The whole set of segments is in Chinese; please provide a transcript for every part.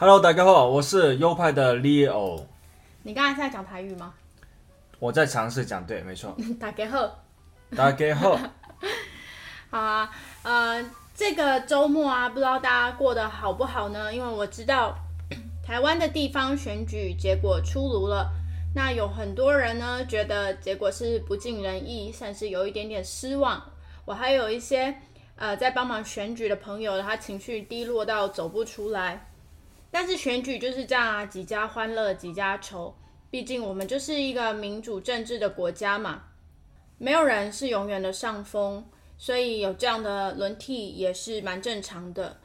Hello，大家好，我是优派的 Leo，你刚才是在讲台语吗？我在尝试讲对，没错。大家好。大家好，好啊，呃，这个周末啊，不知道大家过得好不好呢？因为我知道 台湾的地方选举结果出炉了，那有很多人呢觉得结果是不尽人意，甚至有一点点失望。我还有一些呃在帮忙选举的朋友，他情绪低落到走不出来。但是选举就是这样啊，几家欢乐几家愁，毕竟我们就是一个民主政治的国家嘛。没有人是永远的上风，所以有这样的轮替也是蛮正常的。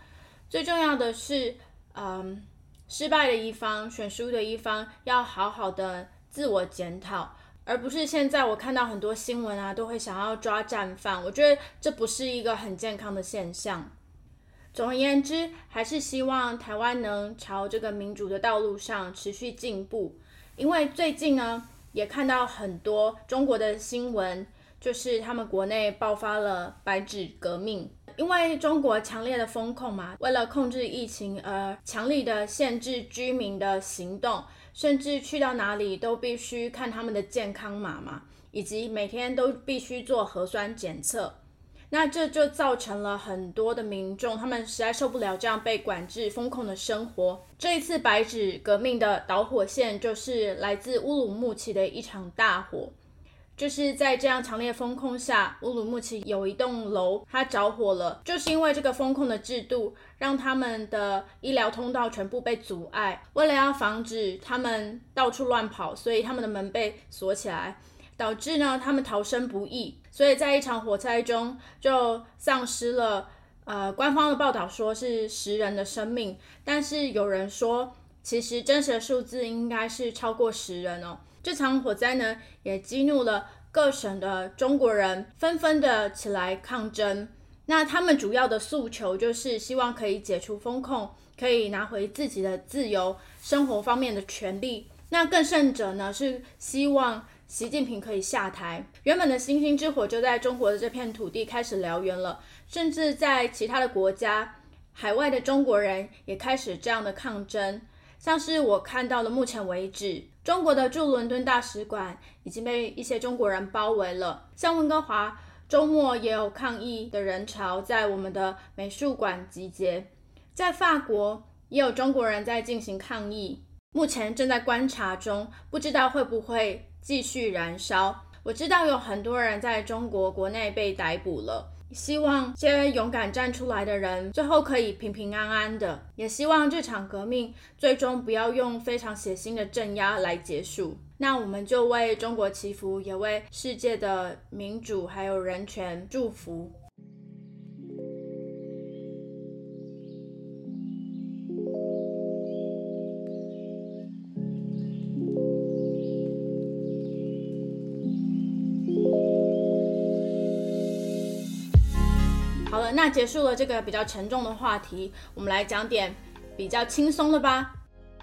最重要的是，嗯，失败的一方、选输的一方要好好的自我检讨，而不是现在我看到很多新闻啊，都会想要抓战犯。我觉得这不是一个很健康的现象。总而言之，还是希望台湾能朝这个民主的道路上持续进步，因为最近呢。也看到很多中国的新闻，就是他们国内爆发了白纸革命，因为中国强烈的风控嘛，为了控制疫情而强力的限制居民的行动，甚至去到哪里都必须看他们的健康码嘛，以及每天都必须做核酸检测。那这就造成了很多的民众，他们实在受不了这样被管制、封控的生活。这一次白纸革命的导火线，就是来自乌鲁木齐的一场大火。就是在这样强烈风控下，乌鲁木齐有一栋楼它着火了，就是因为这个风控的制度，让他们的医疗通道全部被阻碍。为了要防止他们到处乱跑，所以他们的门被锁起来。导致呢，他们逃生不易，所以在一场火灾中就丧失了。呃，官方的报道说是十人的生命，但是有人说，其实真实的数字应该是超过十人哦。这场火灾呢，也激怒了各省的中国人，纷纷的起来抗争。那他们主要的诉求就是希望可以解除封控，可以拿回自己的自由生活方面的权利。那更甚者呢，是希望。习近平可以下台，原本的星星之火就在中国的这片土地开始燎原了，甚至在其他的国家，海外的中国人也开始这样的抗争。像是我看到的，目前为止，中国的驻伦敦大使馆已经被一些中国人包围了。像温哥华周末也有抗议的人潮在我们的美术馆集结，在法国也有中国人在进行抗议，目前正在观察中，不知道会不会。继续燃烧。我知道有很多人在中国国内被逮捕了，希望这些勇敢站出来的人最后可以平平安安的，也希望这场革命最终不要用非常血腥的镇压来结束。那我们就为中国祈福，也为世界的民主还有人权祝福。那结束了这个比较沉重的话题，我们来讲点比较轻松的吧。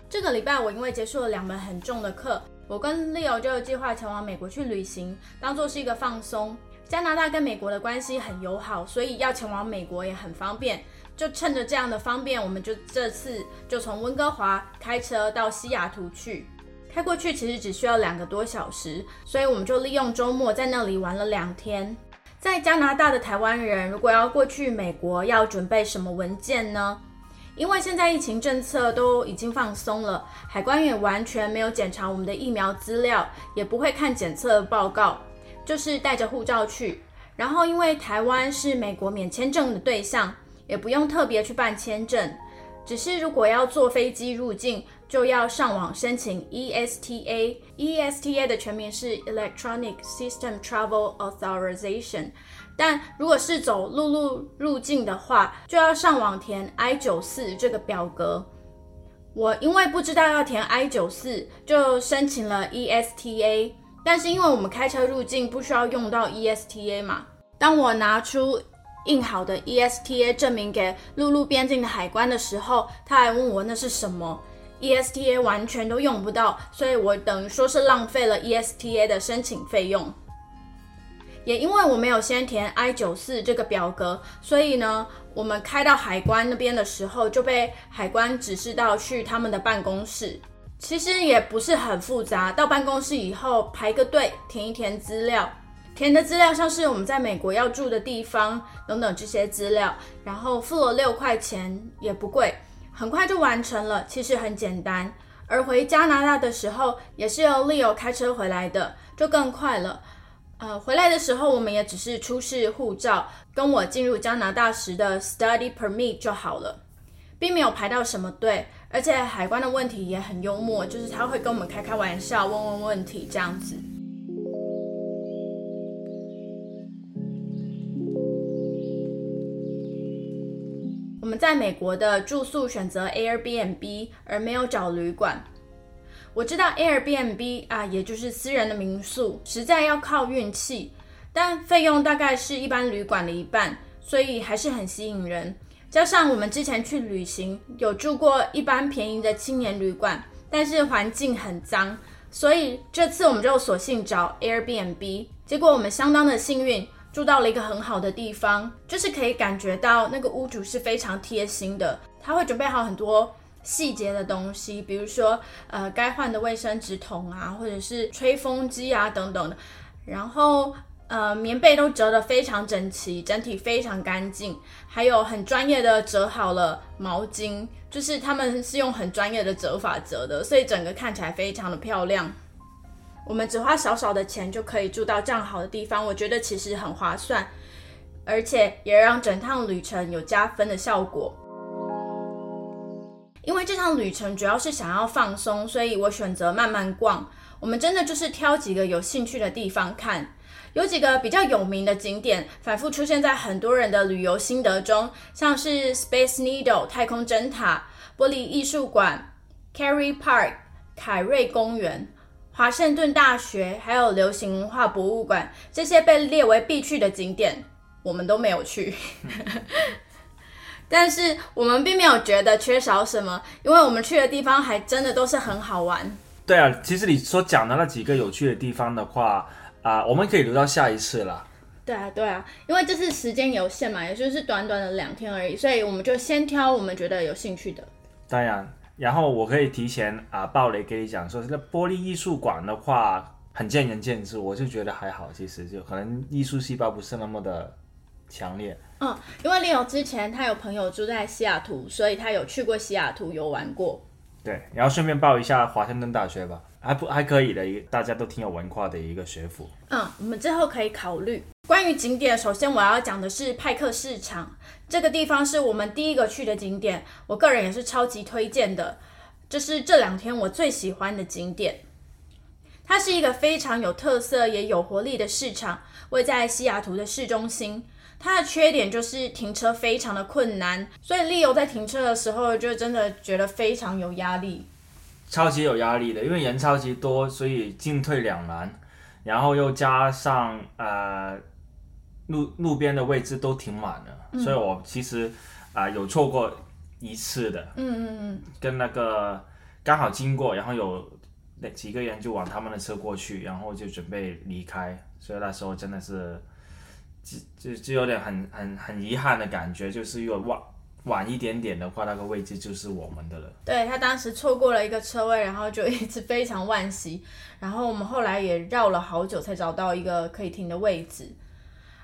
这个礼拜我因为结束了两门很重的课，我跟 Leo 就计划前往美国去旅行，当做是一个放松。加拿大跟美国的关系很友好，所以要前往美国也很方便。就趁着这样的方便，我们就这次就从温哥华开车到西雅图去。开过去其实只需要两个多小时，所以我们就利用周末在那里玩了两天。在加拿大的台湾人，如果要过去美国，要准备什么文件呢？因为现在疫情政策都已经放松了，海关也完全没有检查我们的疫苗资料，也不会看检测报告，就是带着护照去。然后，因为台湾是美国免签证的对象，也不用特别去办签证，只是如果要坐飞机入境，就要上网申请 ESTA。ESTA 的全名是 Electronic System Travel Authorization。但如果是走陆路入境的话，就要上网填 I 九四这个表格。我因为不知道要填 I 九四，就申请了 ESTA。但是因为我们开车入境不需要用到 ESTA 嘛，当我拿出印好的 ESTA 证明给陆路边境的海关的时候，他还问我那是什么，ESTA 完全都用不到，所以我等于说是浪费了 ESTA 的申请费用。也因为我没有先填 I 九四这个表格，所以呢，我们开到海关那边的时候就被海关指示到去他们的办公室。其实也不是很复杂，到办公室以后排个队，填一填资料，填的资料像是我们在美国要住的地方等等这些资料，然后付了六块钱，也不贵，很快就完成了，其实很简单。而回加拿大的时候，也是由 Leo 开车回来的，就更快了。呃，回来的时候我们也只是出示护照，跟我进入加拿大时的 Study Permit 就好了，并没有排到什么队。而且海关的问题也很幽默，就是他会跟我们开开玩笑，问问问题这样子。我们在美国的住宿选择 Airbnb，而没有找旅馆。我知道 Airbnb 啊，也就是私人的民宿，实在要靠运气，但费用大概是一般旅馆的一半，所以还是很吸引人。加上我们之前去旅行，有住过一般便宜的青年旅馆，但是环境很脏，所以这次我们就索性找 Airbnb。结果我们相当的幸运，住到了一个很好的地方，就是可以感觉到那个屋主是非常贴心的，他会准备好很多细节的东西，比如说呃该换的卫生纸筒啊，或者是吹风机啊等等的，然后。呃，棉被都折得非常整齐，整体非常干净，还有很专业的折好了毛巾，就是他们是用很专业的折法折的，所以整个看起来非常的漂亮。我们只花少少的钱就可以住到这样好的地方，我觉得其实很划算，而且也让整趟旅程有加分的效果。因为这趟旅程主要是想要放松，所以我选择慢慢逛。我们真的就是挑几个有兴趣的地方看。有几个比较有名的景点，反复出现在很多人的旅游心得中，像是 Space Needle 太空针塔、玻璃艺术馆、Carry Park 凯瑞公园、华盛顿大学，还有流行文化博物馆，这些被列为必去的景点，我们都没有去。但是我们并没有觉得缺少什么，因为我们去的地方还真的都是很好玩。对啊，其实你所讲的那几个有趣的地方的话。啊，我们可以留到下一次了。对啊，对啊，因为这次时间有限嘛，也就是短短的两天而已，所以我们就先挑我们觉得有兴趣的。当然，然后我可以提前啊爆雷给你讲，说这个玻璃艺术馆的话很见仁见智，我就觉得还好，其实就可能艺术细胞不是那么的强烈。嗯，因为 Leo 之前他有朋友住在西雅图，所以他有去过西雅图游玩过。对，然后顺便报一下华盛顿大学吧。还不还可以的，一大家都挺有文化的一个学府。嗯，我们之后可以考虑关于景点。首先我要讲的是派克市场，这个地方是我们第一个去的景点，我个人也是超级推荐的。这是这两天我最喜欢的景点。它是一个非常有特色也有活力的市场，位在西雅图的市中心。它的缺点就是停车非常的困难，所以利友在停车的时候就真的觉得非常有压力。超级有压力的，因为人超级多，所以进退两难。然后又加上呃路路边的位置都挺满了，所以我其实啊有错过一次的。嗯嗯嗯。跟那个刚好经过，然后有那几个人就往他们的车过去，然后就准备离开，所以那时候真的是就就就有点很很很遗憾的感觉，就是又忘。晚一点点的话，那个位置就是我们的了。对他当时错过了一个车位，然后就一直非常惋惜。然后我们后来也绕了好久才找到一个可以停的位置。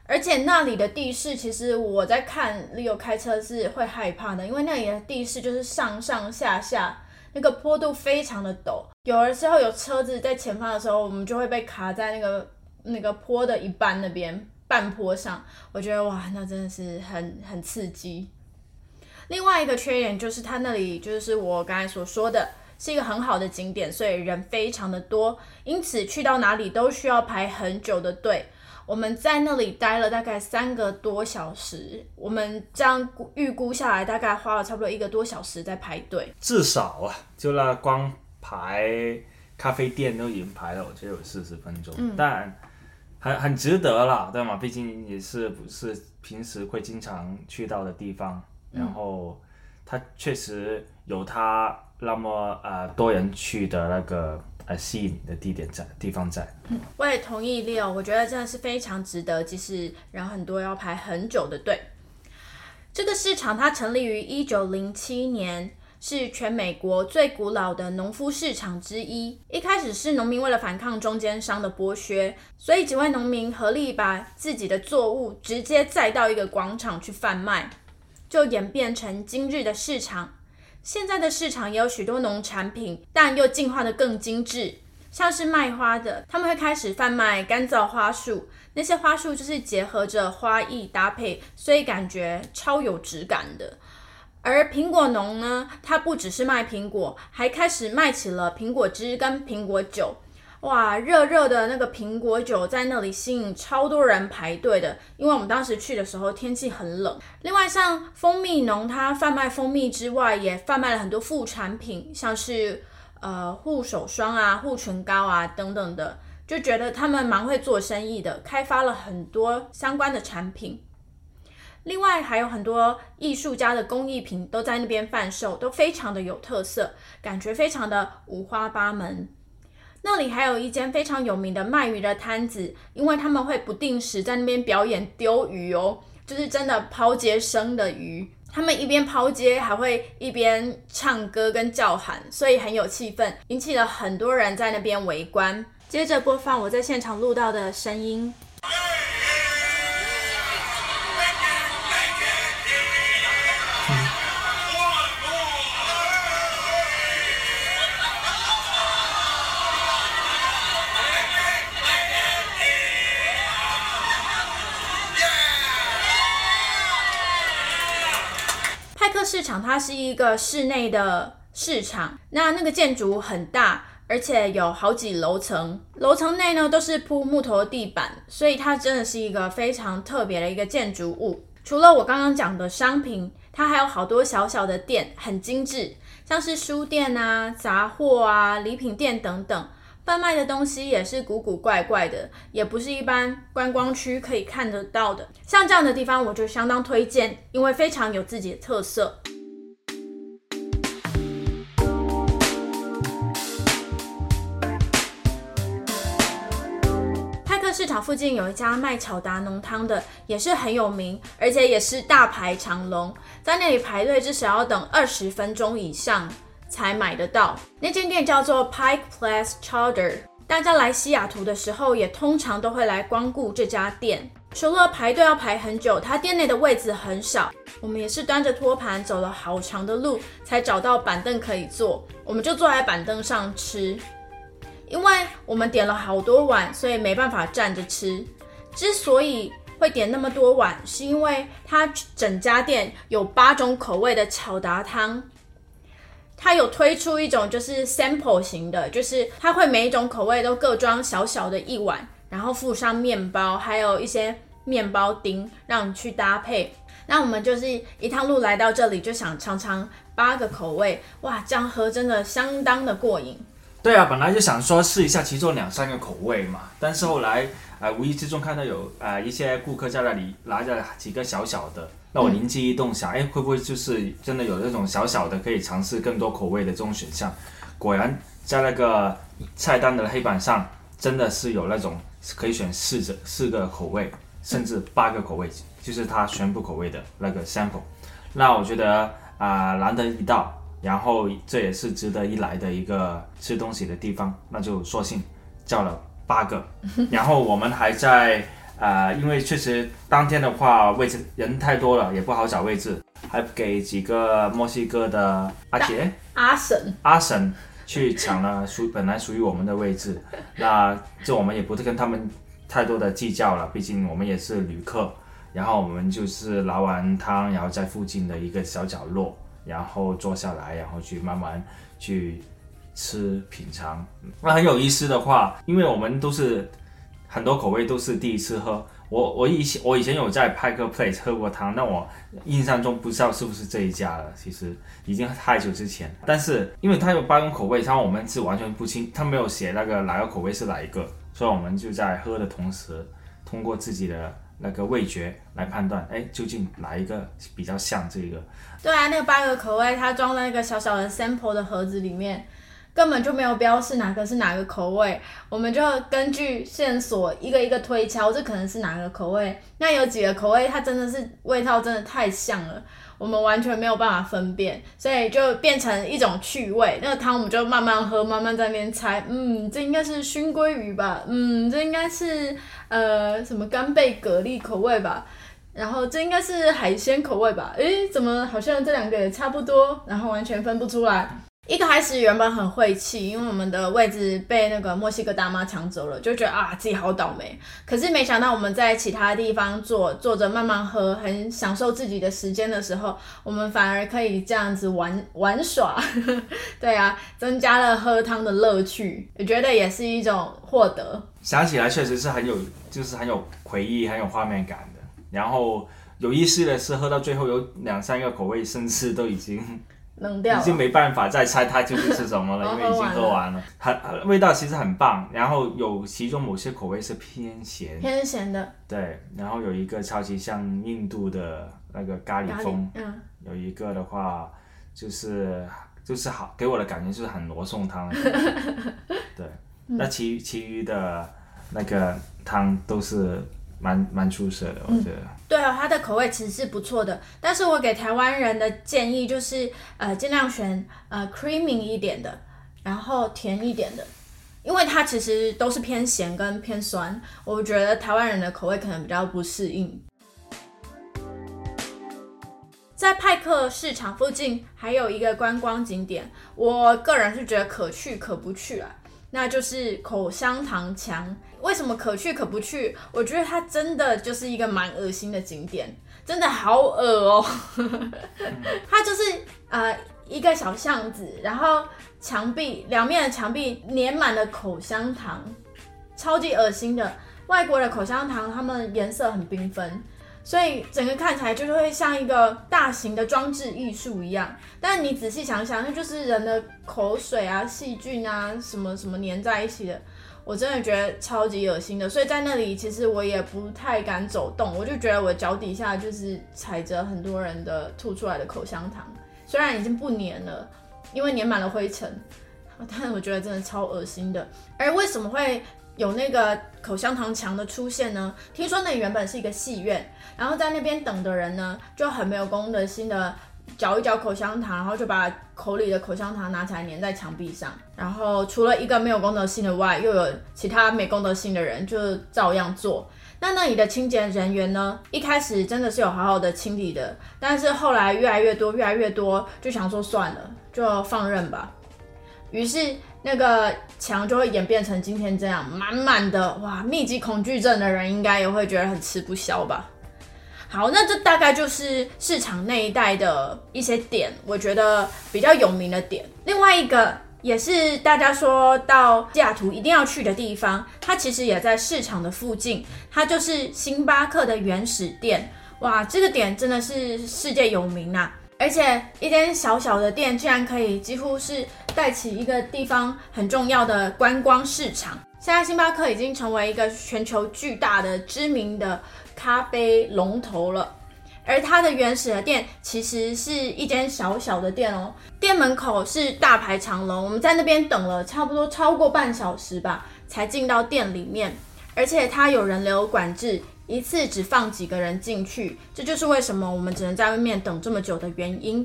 而且那里的地势，其实我在看 Leo 开车是会害怕的，因为那里的地势就是上上下下，那个坡度非常的陡。有的时候有车子在前方的时候，我们就会被卡在那个那个坡的一半那边半坡上。我觉得哇，那真的是很很刺激。另外一个缺点就是它那里就是我刚才所说的，是一个很好的景点，所以人非常的多，因此去到哪里都需要排很久的队。我们在那里待了大概三个多小时，我们这样估预估下来，大概花了差不多一个多小时在排队。至少啊，就那光排咖啡店都已经排了，我觉得有四十分钟，但很很值得了，对吗？毕竟也是不是平时会经常去到的地方，然后它确实有它那么呃多人去的那个呃吸引的地点在地方在。我也同意 Leo，我觉得真的是非常值得，即使人很多要排很久的队。这个市场它成立于一九零七年，是全美国最古老的农夫市场之一。一开始是农民为了反抗中间商的剥削，所以几位农民合力把自己的作物直接载到一个广场去贩卖，就演变成今日的市场。现在的市场也有许多农产品，但又进化的更精致。像是卖花的，他们会开始贩卖干燥花束，那些花束就是结合着花艺搭配，所以感觉超有质感的。而苹果农呢，它不只是卖苹果，还开始卖起了苹果汁跟苹果酒。哇，热热的那个苹果酒在那里吸引超多人排队的，因为我们当时去的时候天气很冷。另外，像蜂蜜农，它贩卖蜂蜜之外，也贩卖了很多副产品，像是。呃，护手霜啊，护唇膏啊，等等的，就觉得他们蛮会做生意的，开发了很多相关的产品。另外还有很多艺术家的工艺品都在那边贩售，都非常的有特色，感觉非常的五花八门。那里还有一间非常有名的卖鱼的摊子，因为他们会不定时在那边表演丢鱼哦，就是真的抛接生的鱼。他们一边抛接，还会一边唱歌跟叫喊，所以很有气氛，引起了很多人在那边围观。接着播放我在现场录到的声音。市场它是一个室内的市场，那那个建筑很大，而且有好几楼层，楼层内呢都是铺木头地板，所以它真的是一个非常特别的一个建筑物。除了我刚刚讲的商品，它还有好多小小的店，很精致，像是书店啊、杂货啊、礼品店等等。贩卖的东西也是古古怪怪的，也不是一般观光区可以看得到的。像这样的地方，我就相当推荐，因为非常有自己的特色。派克市场附近有一家卖巧达浓汤的，也是很有名，而且也是大排长龙，在那里排队至少要等二十分钟以上。才买得到。那间店叫做 Pike Place Chowder。大家来西雅图的时候，也通常都会来光顾这家店。除了排队要排很久，它店内的位子很少。我们也是端着托盘走了好长的路，才找到板凳可以坐。我们就坐在板凳上吃。因为我们点了好多碗，所以没办法站着吃。之所以会点那么多碗，是因为它整家店有八种口味的巧达汤。它有推出一种就是 sample 型的，就是它会每一种口味都各装小小的一碗，然后附上面包，还有一些面包丁让你去搭配。那我们就是一趟路来到这里，就想尝尝八个口味，哇，这样喝真的相当的过瘾。对啊，本来就想说试一下其中两三个口味嘛，但是后来啊无意之中看到有啊一些顾客在那里拿着几个小小的。那我灵机一动，想，哎，会不会就是真的有那种小小的可以尝试更多口味的这种选项？果然，在那个菜单的黑板上，真的是有那种可以选四者四个口味，甚至八个口味，就是它全部口味的那个 sample。那我觉得啊，难得一到，然后这也是值得一来的一个吃东西的地方，那就索性叫了八个，然后我们还在。啊，因为确实当天的话位置人太多了，也不好找位置，还给几个墨西哥的阿杰、阿婶、阿婶去抢了属本来属于我们的位置。那这我们也不是跟他们太多的计较了，毕竟我们也是旅客。然后我们就是拿完汤，然后在附近的一个小角落，然后坐下来，然后去慢慢去吃品尝。那很有意思的话，因为我们都是。很多口味都是第一次喝。我我以前我以前有在派克 Place 喝过汤，那我印象中不知道是不是这一家了，其实已经太久之前。但是因为它有八种口味，然后我们是完全不清，它没有写那个哪个口味是哪一个，所以我们就在喝的同时，通过自己的那个味觉来判断，哎，究竟哪一个比较像这个？对啊，那个八个口味，它装在那个小小的 sample 的盒子里面。根本就没有标示哪个是哪个口味，我们就根据线索一个一个推敲，这可能是哪个口味。那有几个口味，它真的是味道真的太像了，我们完全没有办法分辨，所以就变成一种趣味。那个汤我们就慢慢喝，慢慢在那边猜，嗯，这应该是熏鲑鱼吧，嗯，这应该是呃什么干贝蛤蜊口味吧，然后这应该是海鲜口味吧，诶，怎么好像这两个也差不多，然后完全分不出来。一开始原本很晦气，因为我们的位置被那个墨西哥大妈抢走了，就觉得啊自己好倒霉。可是没想到我们在其他地方坐坐着慢慢喝，很享受自己的时间的时候，我们反而可以这样子玩玩耍。对啊，增加了喝汤的乐趣，我觉得也是一种获得。想起来确实是很有，就是很有回忆、很有画面感的。然后有意思的是，喝到最后有两三个口味，甚至都已经。冷掉，已经没办法再猜它究竟是什么了，因为已经喝完了。很味道其实很棒，然后有其中某些口味是偏咸，偏咸的。对，然后有一个超级像印度的那个咖喱风，嗯，有一个的话就是就是好给我的感觉就是很罗宋汤。对，那其其余的那个汤都是。蛮蛮出色的，我觉得。对啊，它的口味其实是不错的，但是我给台湾人的建议就是，呃，尽量选呃 creamy 一点的，然后甜一点的，因为它其实都是偏咸跟偏酸，我觉得台湾人的口味可能比较不适应。在派克市场附近还有一个观光景点，我个人是觉得可去可不去啊。那就是口香糖墙，为什么可去可不去？我觉得它真的就是一个蛮恶心的景点，真的好恶哦。它就是呃一个小巷子，然后墙壁两面的墙壁粘满了口香糖，超级恶心的。外国的口香糖，它们颜色很缤纷。所以整个看起来就是会像一个大型的装置艺术一样，但你仔细想想，那就是人的口水啊、细菌啊什么什么粘在一起的，我真的觉得超级恶心的。所以在那里，其实我也不太敢走动，我就觉得我脚底下就是踩着很多人的吐出来的口香糖，虽然已经不粘了，因为粘满了灰尘，但是我觉得真的超恶心的。而为什么会？有那个口香糖墙的出现呢？听说那里原本是一个戏院，然后在那边等的人呢，就很没有公德心的嚼一嚼口香糖，然后就把口里的口香糖拿起来粘在墙壁上。然后除了一个没有公德心的外，又有其他没公德心的人就照样做。那那里的清洁人员呢？一开始真的是有好好的清理的，但是后来越来越多，越来越多，就想说算了，就放任吧。于是。那个墙就会演变成今天这样，满满的哇！密集恐惧症的人应该也会觉得很吃不消吧。好，那这大概就是市场那一带的一些点，我觉得比较有名的点。另外一个也是大家说到西雅图一定要去的地方，它其实也在市场的附近，它就是星巴克的原始店。哇，这个点真的是世界有名啊！而且一间小小的店，竟然可以几乎是带起一个地方很重要的观光市场。现在星巴克已经成为一个全球巨大的知名的咖啡龙头了。而它的原始的店其实是一间小小的店哦，店门口是大排长龙，我们在那边等了差不多超过半小时吧，才进到店里面。而且它有人流管制。一次只放几个人进去，这就是为什么我们只能在外面等这么久的原因。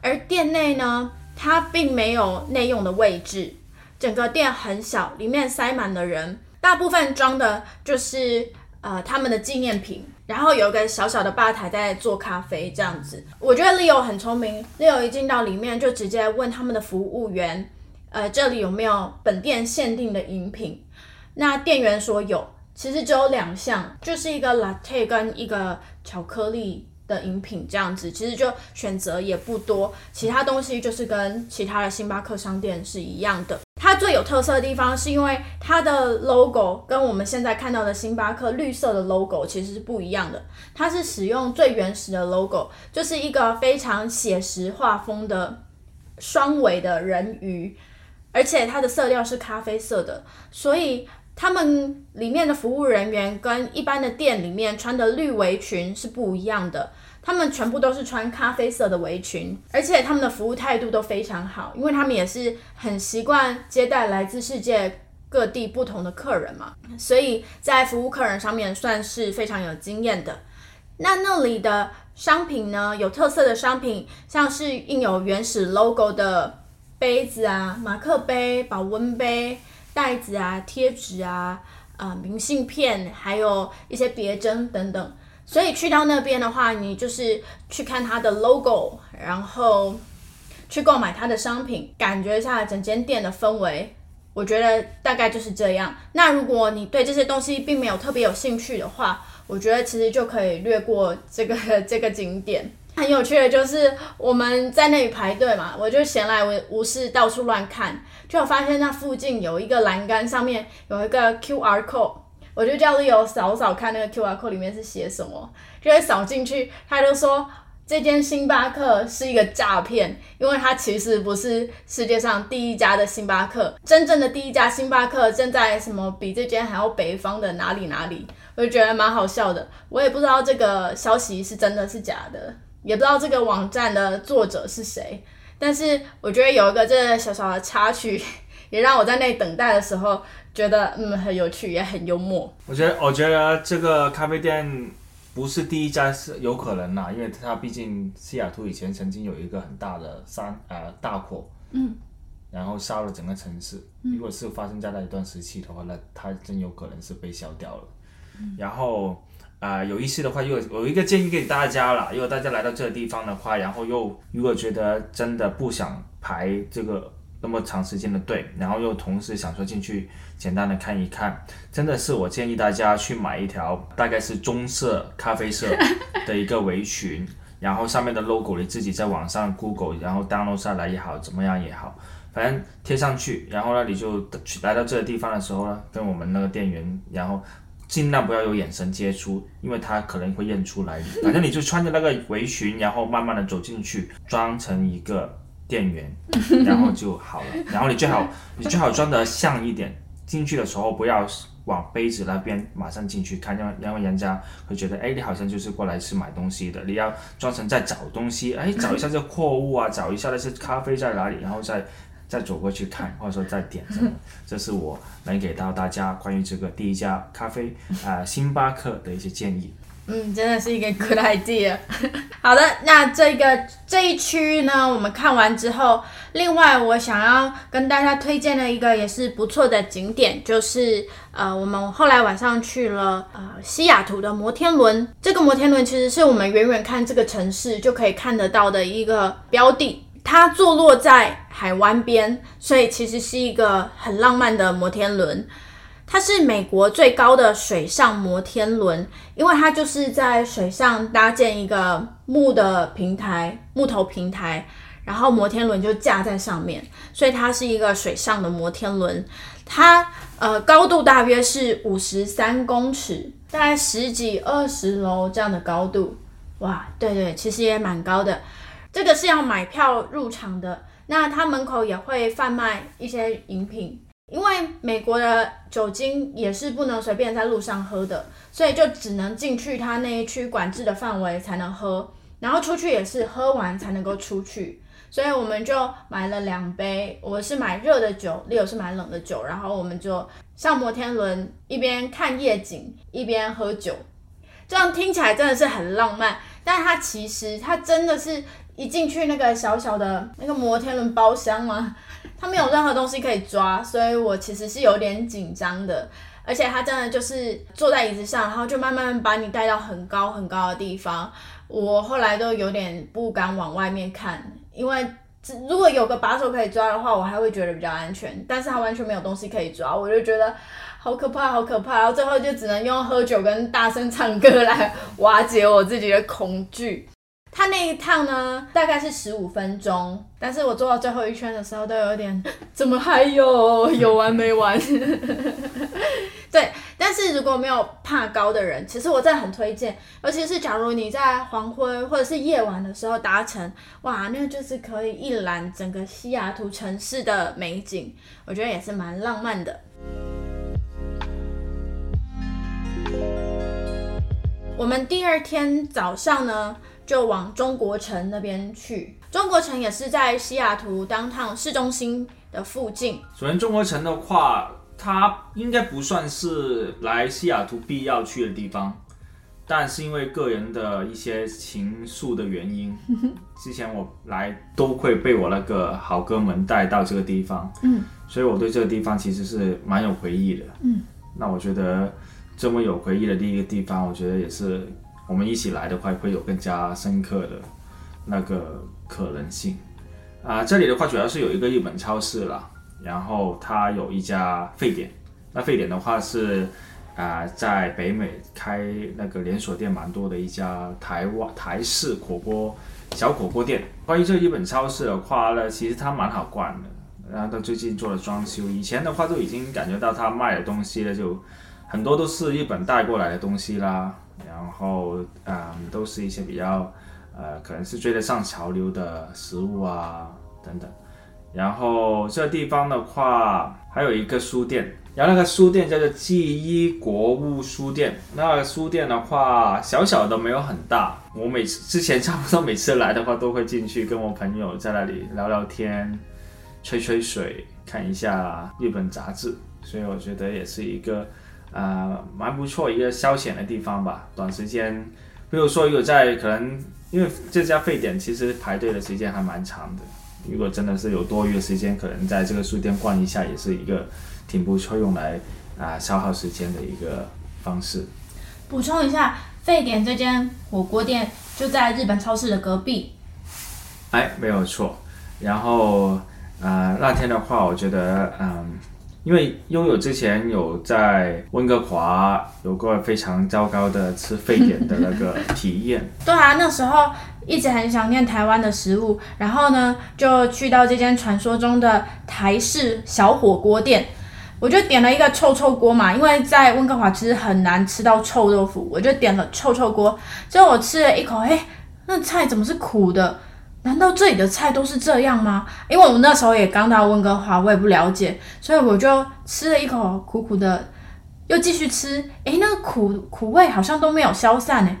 而店内呢，它并没有内用的位置，整个店很小，里面塞满了人，大部分装的就是呃他们的纪念品，然后有个小小的吧台在做咖啡这样子。我觉得 Leo 很聪明，Leo 一进到里面就直接问他们的服务员，呃，这里有没有本店限定的饮品？那店员说有。其实只有两项，就是一个 latte 跟一个巧克力的饮品这样子，其实就选择也不多，其他东西就是跟其他的星巴克商店是一样的。它最有特色的地方是因为它的 logo 跟我们现在看到的星巴克绿色的 logo 其实是不一样的。它是使用最原始的 logo，就是一个非常写实画风的双尾的人鱼，而且它的色调是咖啡色的，所以他们里面的服务人员跟一般的店里面穿的绿围裙是不一样的。他们全部都是穿咖啡色的围裙，而且他们的服务态度都非常好，因为他们也是很习惯接待来自世界各地不同的客人嘛，所以在服务客人上面算是非常有经验的。那那里的商品呢，有特色的商品，像是印有原始 logo 的杯子啊、马克杯、保温杯、袋子啊、贴纸啊、啊明信片，还有一些别针等等。所以去到那边的话，你就是去看它的 logo，然后去购买它的商品，感觉一下整间店的氛围。我觉得大概就是这样。那如果你对这些东西并没有特别有兴趣的话，我觉得其实就可以略过这个 这个景点。很有趣的就是我们在那里排队嘛，我就闲来无无事到处乱看，就发现那附近有一个栏杆上面有一个 QR code。我就叫 Leo 扫扫看那个 QR code 里面是写什么，就会扫进去，他就说这间星巴克是一个诈骗，因为它其实不是世界上第一家的星巴克，真正的第一家星巴克正在什么比这间还要北方的哪里哪里，我就觉得蛮好笑的。我也不知道这个消息是真的是假的，也不知道这个网站的作者是谁，但是我觉得有一个这小小的插曲，也让我在那等待的时候。觉得嗯很有趣，也很幽默。我觉得我觉得这个咖啡店不是第一家是有可能啦，因为它毕竟西雅图以前曾经有一个很大的山呃大火，嗯，然后烧了整个城市。如果是发生在那一段时期的话，那它真有可能是被烧掉了。然后啊有意思的话，又有一个建议给大家了，如果大家来到这个地方的话，然后又如果觉得真的不想排这个。那么长时间的队，然后又同时想说进去简单的看一看，真的是我建议大家去买一条大概是棕色、咖啡色的一个围裙，然后上面的 logo 你自己在网上 Google，然后 download 下来也好，怎么样也好，反正贴上去，然后呢你就去来到这个地方的时候呢，跟我们那个店员，然后尽量不要有眼神接触，因为他可能会认出来你，反正你就穿着那个围裙，然后慢慢的走进去，装成一个。店员，然后就好了。然后你最好，你最好装得像一点。进去的时候不要往杯子那边马上进去看，因为因为人家会觉得，哎，你好像就是过来是买东西的。你要装成在找东西，哎，找一下这货物啊，找一下那些咖啡在哪里，然后再再走过去看，或者说再点什么。这是我能给到大家关于这个第一家咖啡啊，星巴克的一些建议。嗯，真的是一个 good idea。好的，那这个这一区呢，我们看完之后，另外我想要跟大家推荐的一个也是不错的景点，就是呃，我们后来晚上去了呃西雅图的摩天轮。这个摩天轮其实是我们远远看这个城市就可以看得到的一个标的，它坐落在海湾边，所以其实是一个很浪漫的摩天轮。它是美国最高的水上摩天轮，因为它就是在水上搭建一个木的平台，木头平台，然后摩天轮就架在上面，所以它是一个水上的摩天轮。它呃高度大约是五十三公尺，大概十几二十楼这样的高度。哇，对对，其实也蛮高的。这个是要买票入场的，那它门口也会贩卖一些饮品。因为美国的酒精也是不能随便在路上喝的，所以就只能进去它那一区管制的范围才能喝，然后出去也是喝完才能够出去。所以我们就买了两杯，我是买热的酒，Leo 是买冷的酒，然后我们就上摩天轮，一边看夜景一边喝酒，这样听起来真的是很浪漫，但它其实它真的是一进去那个小小的那个摩天轮包厢嘛。它没有任何东西可以抓，所以我其实是有点紧张的。而且它真的就是坐在椅子上，然后就慢慢把你带到很高很高的地方。我后来都有点不敢往外面看，因为如果有个把手可以抓的话，我还会觉得比较安全。但是它完全没有东西可以抓，我就觉得好可怕，好可怕。然后最后就只能用喝酒跟大声唱歌来 瓦解我自己的恐惧。它那一趟呢，大概是十五分钟，但是我做到最后一圈的时候，都有点怎么还有 有完没完？对，但是如果没有怕高的人，其实我真的很推荐，尤其是假如你在黄昏或者是夜晚的时候搭乘，哇，那就是可以一览整个西雅图城市的美景，我觉得也是蛮浪漫的。我们第二天早上呢，就往中国城那边去。中国城也是在西雅图当趟市中心的附近。首先，中国城的话，它应该不算是来西雅图必要去的地方，但是因为个人的一些情愫的原因，之前我来都会被我那个好哥们带到这个地方，嗯，所以我对这个地方其实是蛮有回忆的，嗯，那我觉得。这么有回忆的第一个地方，我觉得也是我们一起来的话会有更加深刻的那个可能性啊。这里的话主要是有一个日本超市了，然后它有一家沸点。那沸点的话是啊，在北美开那个连锁店蛮多的一家台湾台式火锅小火锅店。关于这日本超市的话呢，其实它蛮好逛的，然后它最近做了装修，以前的话都已经感觉到它卖的东西呢就。很多都是日本带过来的东西啦，然后嗯，都是一些比较呃，可能是追得上潮流的食物啊等等。然后这地方的话，还有一个书店，然后那个书店叫做记忆国物书店。那个书店的话，小小的没有很大。我每次之前差不多每次来的话，都会进去跟我朋友在那里聊聊天、吹吹水、看一下日本杂志。所以我觉得也是一个。呃，蛮不错一个消遣的地方吧。短时间，比如说有在可能，因为这家沸点其实排队的时间还蛮长的。如果真的是有多余的时间，可能在这个书店逛一下，也是一个挺不错用来啊消耗时间的一个方式。补充一下，沸点这间火锅店就在日本超市的隔壁。哎，没有错。然后啊，那天的话，我觉得嗯。因为拥有之前有在温哥华有过非常糟糕的吃沸点的那个体验。对啊，那时候一直很想念台湾的食物，然后呢就去到这间传说中的台式小火锅店，我就点了一个臭臭锅嘛，因为在温哥华其实很难吃到臭豆腐，我就点了臭臭锅。结果我吃了一口，哎，那菜怎么是苦的？难道这里的菜都是这样吗？因为我们那时候也刚到温哥华，我也不了解，所以我就吃了一口苦苦的，又继续吃。诶，那个苦苦味好像都没有消散诶，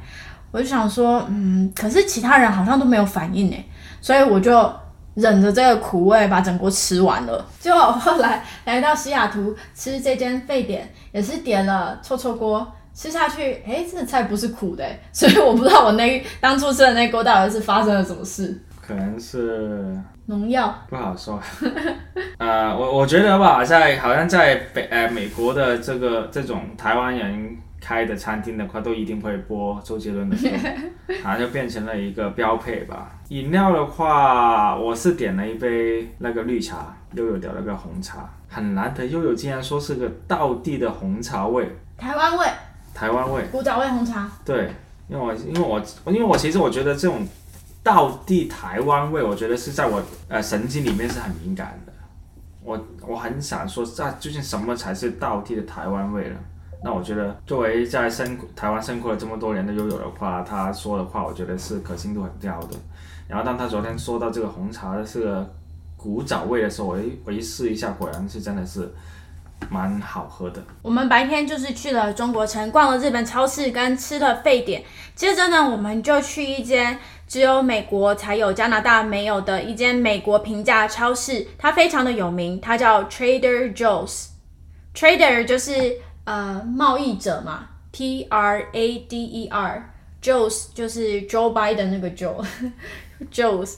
我就想说，嗯，可是其他人好像都没有反应诶，所以我就忍着这个苦味把整锅吃完了。结果后来来到西雅图吃这间沸点，也是点了臭臭锅，吃下去，诶，这菜不是苦的，所以我不知道我那当初吃的那锅到底是发生了什么事。可能是农药，不好说。呃，我我觉得吧，在好像在北呃美国的这个这种台湾人开的餐厅的话，都一定会播周杰伦的歌，好像就变成了一个标配吧。饮料的话，我是点了一杯那个绿茶，悠悠点了个红茶，很难得悠悠竟然说是个道地的红茶味，台湾味，台湾味，古早味红茶。对，因为我因为我因为我其实我觉得这种。道地台湾味，我觉得是在我呃神经里面是很敏感的。我我很想说，在究竟什么才是道地的台湾味呢？那我觉得，作为在生台湾生活了这么多年的悠悠的话，他说的话，我觉得是可信度很高的。然后当他昨天说到这个红茶的是古早味的时候，我一我一试一下，果然是真的是。蛮好喝的。我们白天就是去了中国城，逛了日本超市，跟吃了沸点。接着呢，我们就去一间只有美国才有、加拿大没有的一间美国平价超市，它非常的有名，它叫 Trader Joe's。Trader 就是呃贸易者嘛，T R A D E R。Joe's 就是 Joe Biden 那个 Joe。Joe's。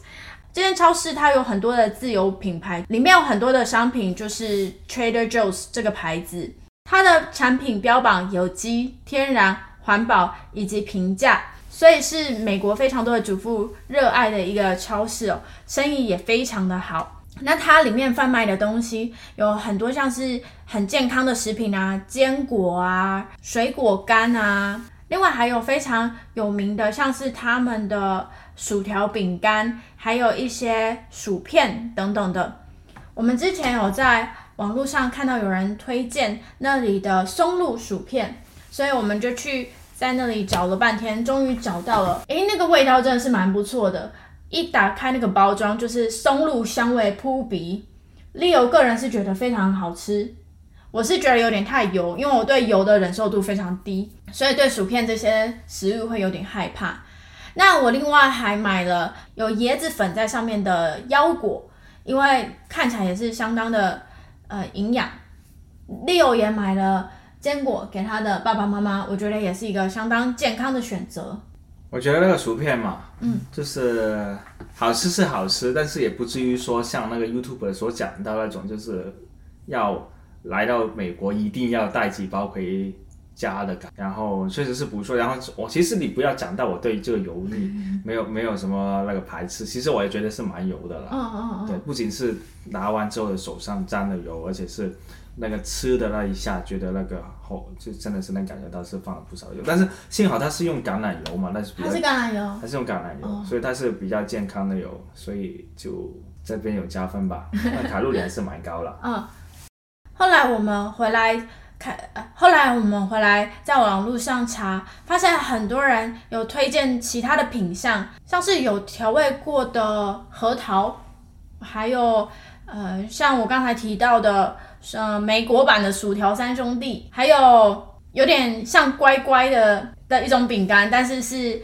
这间超市它有很多的自有品牌，里面有很多的商品就是 Trader Joe's 这个牌子，它的产品标榜有机、天然、环保以及平价，所以是美国非常多的主妇热爱的一个超市哦，生意也非常的好。那它里面贩卖的东西有很多像是很健康的食品啊，坚果啊，水果干啊，另外还有非常有名的像是他们的。薯条、饼干，还有一些薯片等等的。我们之前有在网络上看到有人推荐那里的松露薯片，所以我们就去在那里找了半天，终于找到了。诶，那个味道真的是蛮不错的。一打开那个包装，就是松露香味扑鼻。Leo 个人是觉得非常好吃，我是觉得有点太油，因为我对油的忍受度非常低，所以对薯片这些食物会有点害怕。那我另外还买了有椰子粉在上面的腰果，因为看起来也是相当的呃营养。Leo 也买了坚果给他的爸爸妈妈，我觉得也是一个相当健康的选择。我觉得那个薯片嘛，嗯，就是好吃是好吃，但是也不至于说像那个 YouTube 所讲到那种，就是要来到美国一定要带几包回家的感。然后确实是不错。然后我其实你不要讲到我对这个油腻没有没有什么那个排斥，其实我也觉得是蛮油的了。嗯嗯嗯。对，不仅是拿完之后的手上沾了油，而且是。那个吃的那一下，觉得那个好就真的是能感觉到是放了不少油，但是幸好它是用橄榄油嘛，那是它是橄榄油，它是用橄榄油，所以它是比较健康的油，所以就这边有加分吧，那卡路里还是蛮高了。嗯，后来我们回来看，后来我们回来在网络上查，发现很多人有推荐其他的品相，像是有调味过的核桃，还有呃像我刚才提到的。呃，美国版的薯条三兄弟，还有有点像乖乖的的一种饼干，但是是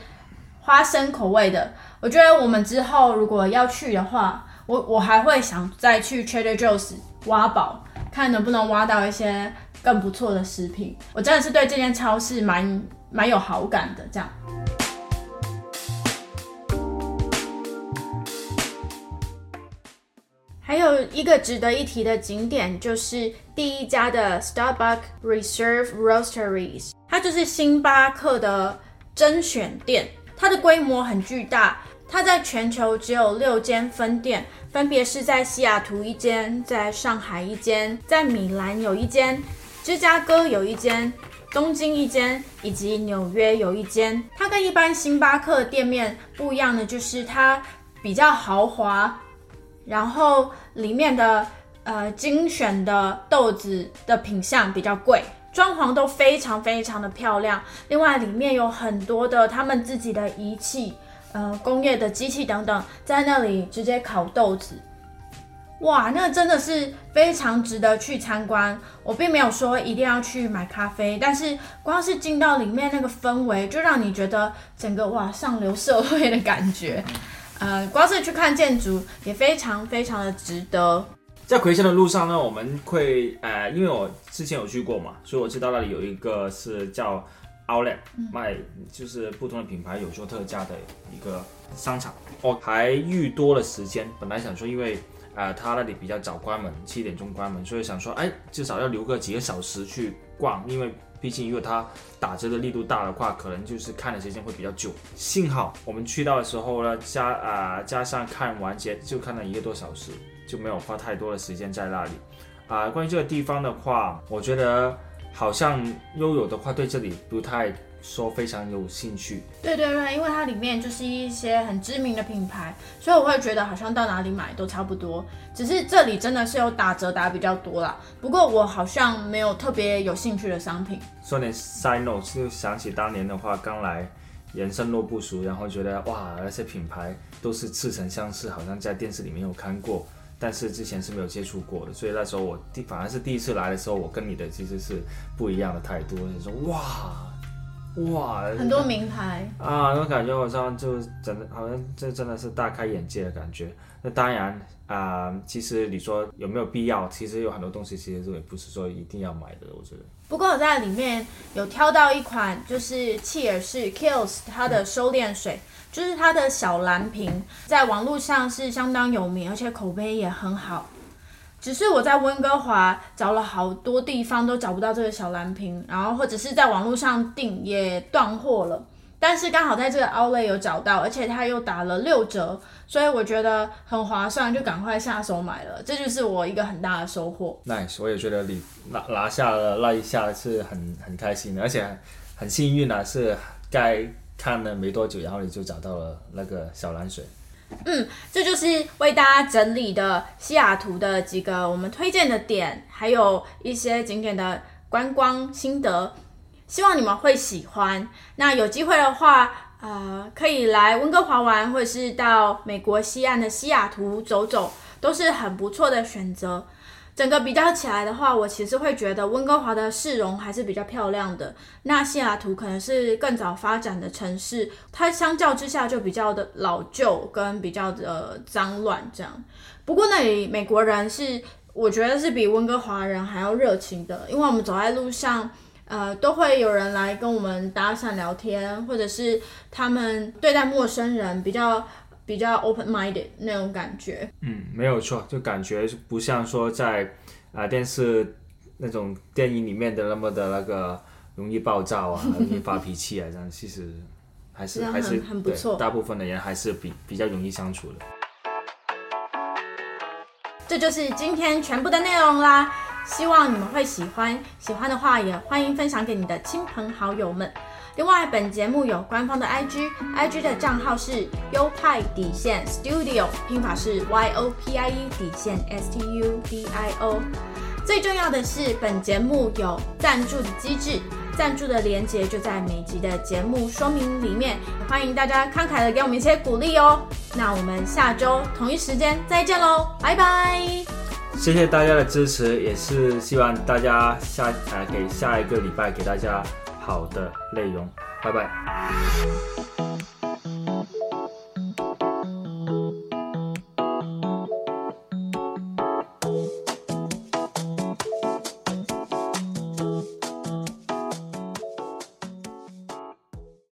花生口味的。我觉得我们之后如果要去的话，我我还会想再去 Trader Joe's 挖宝，看能不能挖到一些更不错的食品。我真的是对这间超市蛮蛮有好感的，这样。还有一个值得一提的景点，就是第一家的 Starbucks Reserve Roasteries，它就是星巴克的甄选店。它的规模很巨大，它在全球只有六间分店，分别是在西雅图一间，在上海一间，在米兰有一间，芝加哥有一间，东京一间，以及纽约有一间。它跟一般星巴克店面不一样的，就是它比较豪华。然后里面的呃精选的豆子的品相比较贵，装潢都非常非常的漂亮。另外里面有很多的他们自己的仪器，呃工业的机器等等，在那里直接烤豆子。哇，那真的是非常值得去参观。我并没有说一定要去买咖啡，但是光是进到里面那个氛围，就让你觉得整个哇上流社会的感觉。呃，光是去看建筑也非常非常的值得。在魁县的路上呢，我们会呃，因为我之前有去过嘛，所以我知道那里有一个是叫 Outlet 卖，就是不同的品牌有做特价的一个商场。我还预多了时间，本来想说，因为呃，他那里比较早关门，七点钟关门，所以想说，哎，至少要留个几个小时去逛，因为。毕竟，如果它打折的力度大的话，可能就是看的时间会比较久。幸好我们去到的时候呢，加啊加上看完结就看了一个多小时，就没有花太多的时间在那里。啊，关于这个地方的话，我觉得好像悠悠的话对这里不太。说非常有兴趣，对对对，因为它里面就是一些很知名的品牌，所以我会觉得好像到哪里买都差不多，只是这里真的是有打折打比较多啦。不过我好像没有特别有兴趣的商品。说点 side note，就想起当年的话，刚来人生路不熟，然后觉得哇，那些品牌都是似曾相识，好像在电视里面有看过，但是之前是没有接触过的，所以那时候我第反而是第一次来的时候，我跟你的其实是不一样的态度，就说哇。哇，很多名牌啊，那种感觉好像就真的，好像这真的是大开眼界的感觉。那当然啊，其实你说有没有必要？其实有很多东西，其实也不是说一定要买的，我觉得。不过我在里面有挑到一款，就是契尔氏 Kills 它的收敛水，就是它的小蓝瓶，在网络上是相当有名，而且口碑也很好。只是我在温哥华找了好多地方都找不到这个小蓝瓶，然后或者是在网络上订也断货了。但是刚好在这个 Outlet 有找到，而且它又打了六折，所以我觉得很划算，就赶快下手买了。这就是我一个很大的收获。Nice，我也觉得你拿拿下了那一下是很很开心的，而且很幸运啊，是该看了没多久，然后你就找到了那个小蓝水。嗯，这就是为大家整理的西雅图的几个我们推荐的点，还有一些景点的观光心得，希望你们会喜欢。那有机会的话，呃，可以来温哥华玩，或者是到美国西岸的西雅图走走，都是很不错的选择。整个比较起来的话，我其实会觉得温哥华的市容还是比较漂亮的。那西雅图可能是更早发展的城市，它相较之下就比较的老旧跟比较的脏乱这样。不过那里美国人是，我觉得是比温哥华人还要热情的，因为我们走在路上，呃，都会有人来跟我们搭讪聊天，或者是他们对待陌生人比较。比较 open minded 那种感觉，嗯，没有错，就感觉不像说在啊电视那种电影里面的那么的那个容易暴躁啊，容易发脾气啊，这样其实还是还是很不错，大部分的人还是比比较容易相处的。这就是今天全部的内容啦，希望你们会喜欢，喜欢的话也欢迎分享给你的亲朋好友们。另外，本节目有官方的 IG，IG 的账号是优派底线 Studio，拼法是 Y O P I E 底线 S T U D I O。最重要的是，本节目有赞助的机制，赞助的连接就在每集的节目说明里面，欢迎大家慷慨的给我们一些鼓励哦。那我们下周同一时间再见喽，拜拜！谢谢大家的支持，也是希望大家下呃给下一个礼拜给大家。好的内容，拜拜。